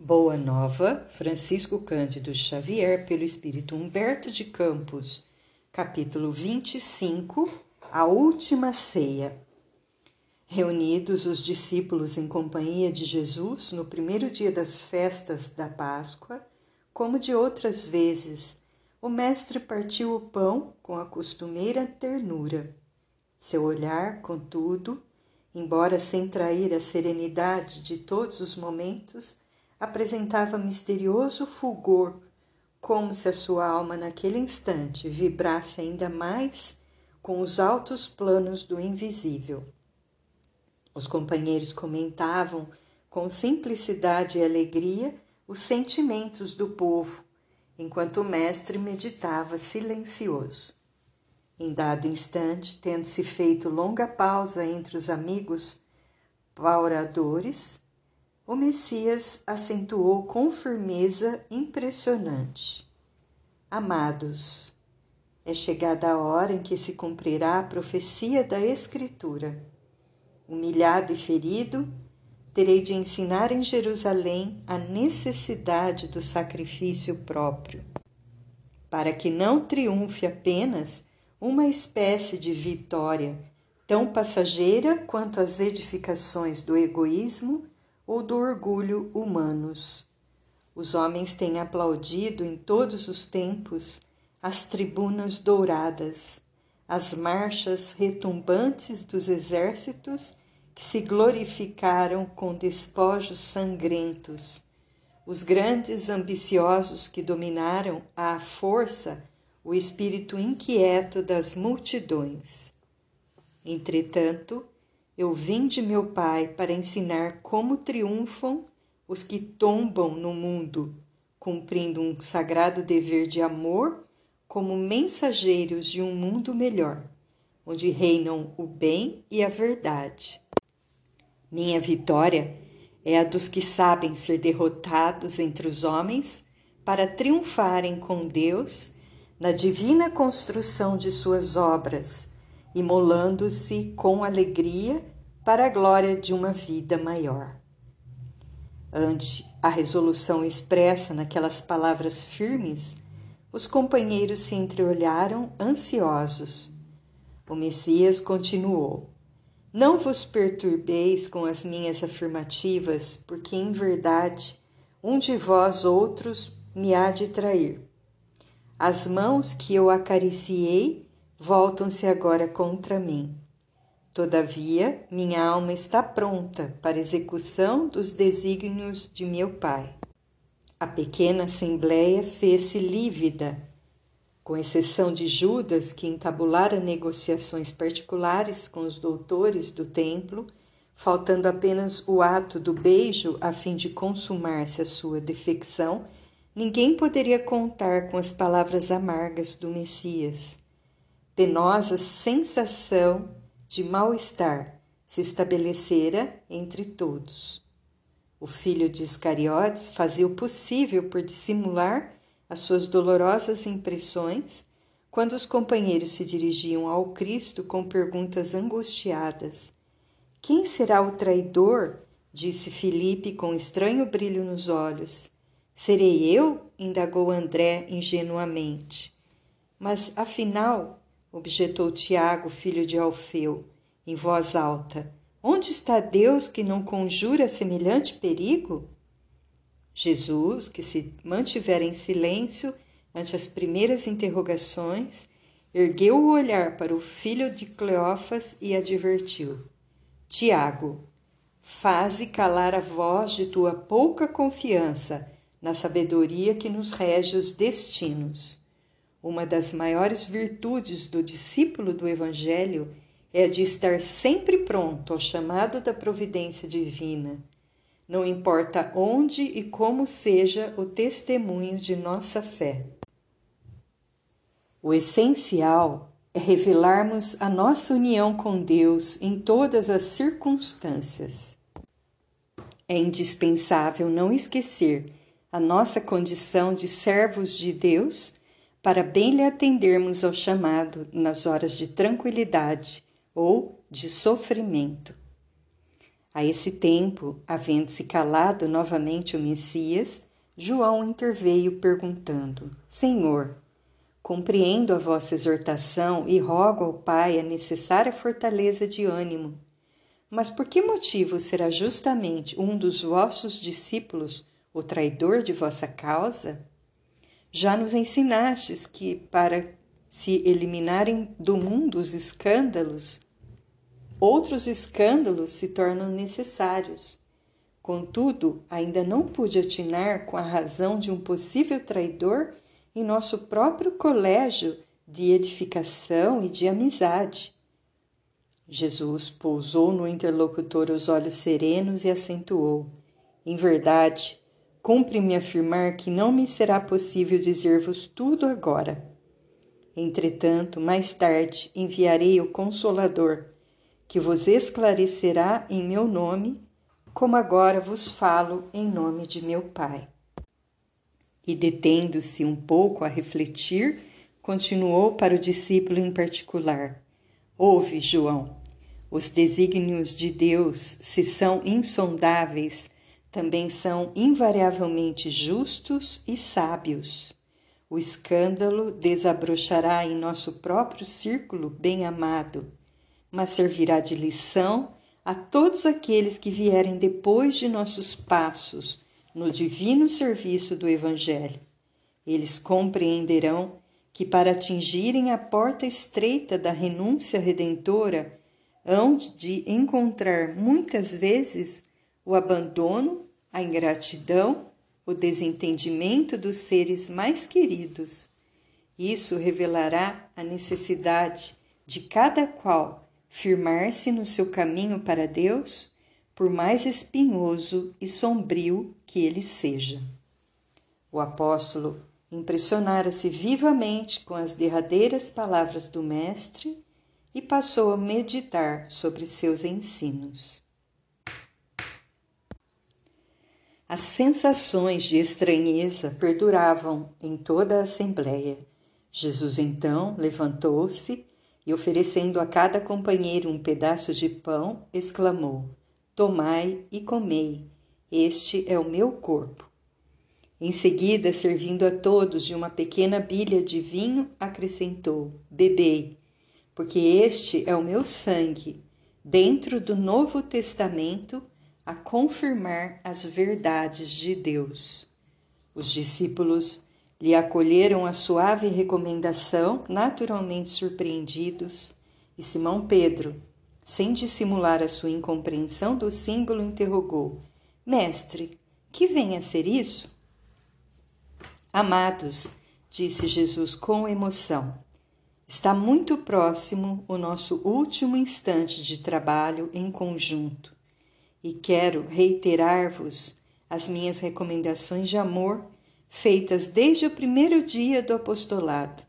Boa Nova, Francisco Cândido Xavier, pelo Espírito Humberto de Campos, capítulo 25, A Última Ceia. Reunidos os discípulos em companhia de Jesus no primeiro dia das festas da Páscoa, como de outras vezes, o Mestre partiu o pão com a costumeira ternura. Seu olhar, contudo, embora sem trair a serenidade de todos os momentos, apresentava misterioso fulgor, como se a sua alma naquele instante vibrasse ainda mais com os altos planos do invisível. Os companheiros comentavam com simplicidade e alegria os sentimentos do povo, enquanto o mestre meditava silencioso. Em dado instante, tendo-se feito longa pausa entre os amigos pauradores, o Messias acentuou com firmeza impressionante: Amados, é chegada a hora em que se cumprirá a profecia da Escritura. Humilhado e ferido, terei de ensinar em Jerusalém a necessidade do sacrifício próprio, para que não triunfe apenas uma espécie de vitória tão passageira quanto as edificações do egoísmo ou do orgulho humanos. Os homens têm aplaudido em todos os tempos as tribunas douradas, as marchas retumbantes dos exércitos que se glorificaram com despojos sangrentos, os grandes ambiciosos que dominaram à força o espírito inquieto das multidões. Entretanto, eu vim de meu Pai para ensinar como triunfam os que tombam no mundo, cumprindo um sagrado dever de amor como mensageiros de um mundo melhor, onde reinam o bem e a verdade. Minha vitória é a dos que sabem ser derrotados entre os homens para triunfarem com Deus na divina construção de suas obras imolando-se com alegria para a glória de uma vida maior. Ante a resolução expressa naquelas palavras firmes, os companheiros se entreolharam ansiosos. O Messias continuou: Não vos perturbeis com as minhas afirmativas, porque em verdade um de vós outros me há de trair. As mãos que eu acariciei voltam-se agora contra mim. Todavia, minha alma está pronta para execução dos desígnios de meu Pai. A pequena assembleia fez-se lívida, com exceção de Judas, que entabulara negociações particulares com os doutores do templo, faltando apenas o ato do beijo a fim de consumar-se a sua defecção, ninguém poderia contar com as palavras amargas do Messias penosa sensação de mal-estar se estabelecera entre todos. O filho de Iscariotes fazia o possível por dissimular as suas dolorosas impressões quando os companheiros se dirigiam ao Cristo com perguntas angustiadas. Quem será o traidor? disse Filipe com estranho brilho nos olhos. Serei eu? indagou André ingenuamente. Mas, afinal, objetou Tiago, filho de Alfeu, em voz alta. Onde está Deus que não conjura semelhante perigo? Jesus, que se mantivera em silêncio ante as primeiras interrogações, ergueu o olhar para o filho de Cleófas e advertiu: Tiago, faze calar a voz de tua pouca confiança na sabedoria que nos rege os destinos. Uma das maiores virtudes do discípulo do Evangelho é a de estar sempre pronto ao chamado da providência divina, não importa onde e como seja o testemunho de nossa fé. O essencial é revelarmos a nossa união com Deus em todas as circunstâncias. É indispensável não esquecer a nossa condição de servos de Deus para bem lhe atendermos ao chamado nas horas de tranquilidade ou de sofrimento. A esse tempo, havendo-se calado novamente o Messias, João interveio perguntando: Senhor, compreendo a vossa exortação e rogo ao Pai a necessária fortaleza de ânimo. Mas por que motivo será justamente um dos vossos discípulos o traidor de vossa causa? Já nos ensinastes que, para se eliminarem do mundo os escândalos, outros escândalos se tornam necessários. Contudo, ainda não pude atinar com a razão de um possível traidor em nosso próprio colégio de edificação e de amizade. Jesus pousou no interlocutor os olhos serenos e acentuou: Em verdade, cumpre-me afirmar que não me será possível dizer-vos tudo agora. Entretanto, mais tarde enviarei o Consolador, que vos esclarecerá em meu nome, como agora vos falo em nome de meu Pai. E detendo-se um pouco a refletir, continuou para o discípulo em particular: Ouve, João, os desígnios de Deus, se são insondáveis, também são invariavelmente justos e sábios. O escândalo desabrochará em nosso próprio círculo bem-amado, mas servirá de lição a todos aqueles que vierem depois de nossos passos no divino serviço do Evangelho. Eles compreenderão que, para atingirem a porta estreita da renúncia redentora, hão de encontrar muitas vezes o abandono, a ingratidão o desentendimento dos seres mais queridos. Isso revelará a necessidade de cada qual firmar-se no seu caminho para Deus, por mais espinhoso e sombrio que ele seja. O apóstolo impressionara-se vivamente com as derradeiras palavras do Mestre e passou a meditar sobre seus ensinos. As sensações de estranheza perduravam em toda a assembleia. Jesus então levantou-se e, oferecendo a cada companheiro um pedaço de pão, exclamou: Tomai e comei, este é o meu corpo. Em seguida, servindo a todos de uma pequena bilha de vinho, acrescentou: Bebei, porque este é o meu sangue, dentro do Novo Testamento a confirmar as verdades de Deus. Os discípulos lhe acolheram a suave recomendação, naturalmente surpreendidos, e Simão Pedro, sem dissimular a sua incompreensão do símbolo, interrogou: Mestre, que vem a ser isso? Amados, disse Jesus com emoção, está muito próximo o nosso último instante de trabalho em conjunto e quero reiterar-vos as minhas recomendações de amor feitas desde o primeiro dia do apostolado.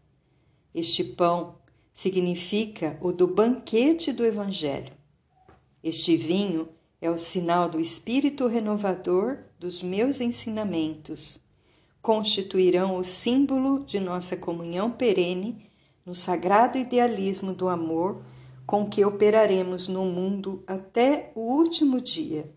Este pão significa o do banquete do Evangelho. Este vinho é o sinal do espírito renovador dos meus ensinamentos. Constituirão o símbolo de nossa comunhão perene no sagrado idealismo do amor com que operaremos no mundo até o último dia.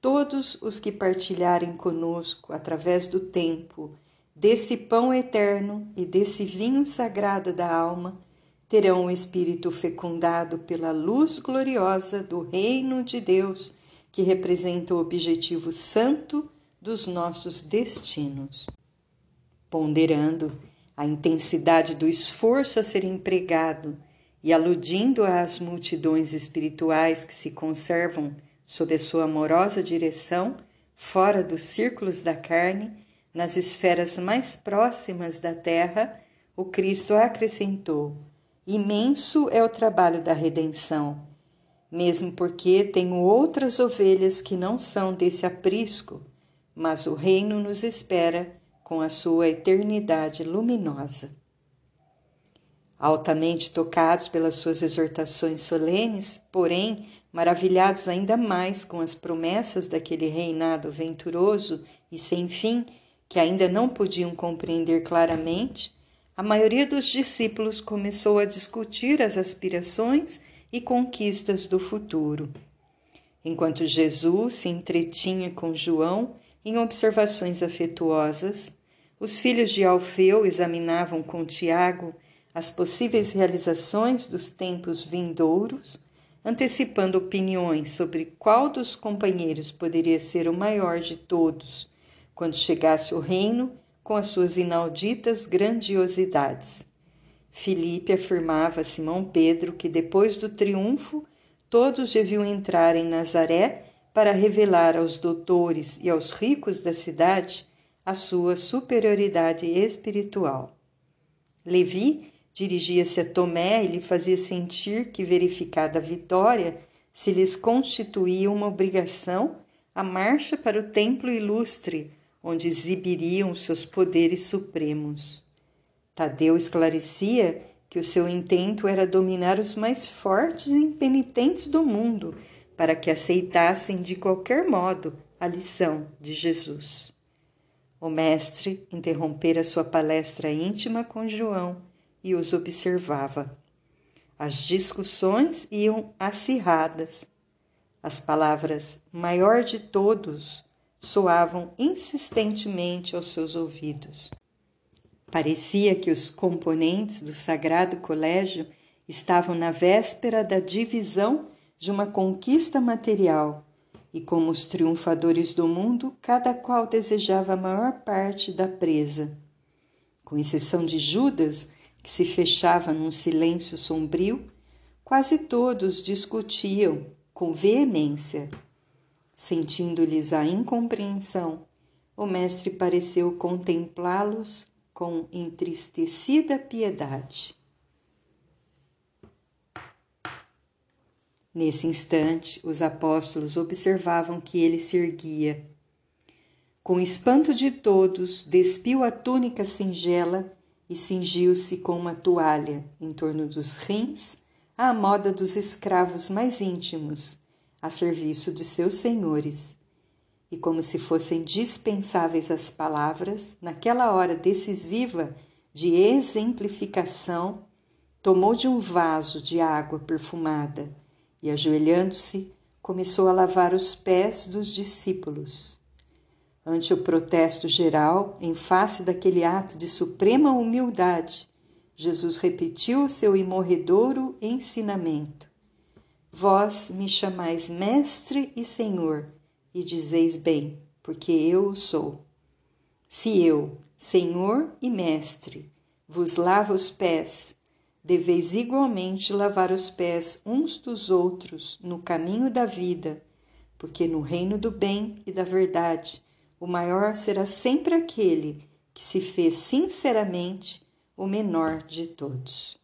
Todos os que partilharem conosco através do tempo desse pão eterno e desse vinho sagrado da alma terão o espírito fecundado pela luz gloriosa do reino de Deus, que representa o objetivo santo dos nossos destinos. Ponderando a intensidade do esforço a ser empregado e aludindo às multidões espirituais que se conservam sob a sua amorosa direção, fora dos círculos da carne, nas esferas mais próximas da terra, o Cristo acrescentou: Imenso é o trabalho da redenção, mesmo porque tenho outras ovelhas que não são desse aprisco, mas o reino nos espera com a sua eternidade luminosa altamente tocados pelas suas exortações solenes, porém maravilhados ainda mais com as promessas daquele reinado venturoso e sem fim, que ainda não podiam compreender claramente, a maioria dos discípulos começou a discutir as aspirações e conquistas do futuro. Enquanto Jesus se entretinha com João em observações afetuosas, os filhos de Alfeu examinavam com Tiago as possíveis realizações dos tempos vindouros, antecipando opiniões sobre qual dos companheiros poderia ser o maior de todos quando chegasse o reino com as suas inauditas grandiosidades. Filipe afirmava a Simão Pedro que depois do triunfo todos deviam entrar em Nazaré para revelar aos doutores e aos ricos da cidade a sua superioridade espiritual. Levi dirigia-se a Tomé e lhe fazia sentir que, verificada a vitória, se lhes constituía uma obrigação a marcha para o templo ilustre, onde exibiriam seus poderes supremos. Tadeu esclarecia que o seu intento era dominar os mais fortes e impenitentes do mundo, para que aceitassem de qualquer modo a lição de Jesus. O mestre interrompera sua palestra íntima com João e os observava. As discussões iam acirradas. As palavras maior de todos soavam insistentemente aos seus ouvidos. Parecia que os componentes do sagrado colégio estavam na véspera da divisão de uma conquista material, e como os triunfadores do mundo, cada qual desejava a maior parte da presa. Com exceção de Judas, que se fechava num silêncio sombrio, quase todos discutiam com veemência. Sentindo-lhes a incompreensão, o mestre pareceu contemplá-los com entristecida piedade. Nesse instante, os apóstolos observavam que ele se erguia. Com espanto de todos, despiu a túnica singela e cingiu-se com uma toalha em torno dos rins, à moda dos escravos mais íntimos, a serviço de seus senhores e como se fossem dispensáveis as palavras, naquela hora decisiva de exemplificação, tomou de um vaso de água perfumada e, ajoelhando-se, começou a lavar os pés dos discípulos. Ante o protesto geral, em face daquele ato de suprema humildade, Jesus repetiu o seu imorredouro ensinamento: Vós me chamais Mestre e Senhor e dizeis bem, porque eu o sou. Se eu, Senhor e Mestre, vos lavo os pés, deveis igualmente lavar os pés uns dos outros no caminho da vida, porque no reino do bem e da verdade o maior será sempre aquele que se fez sinceramente o menor de todos.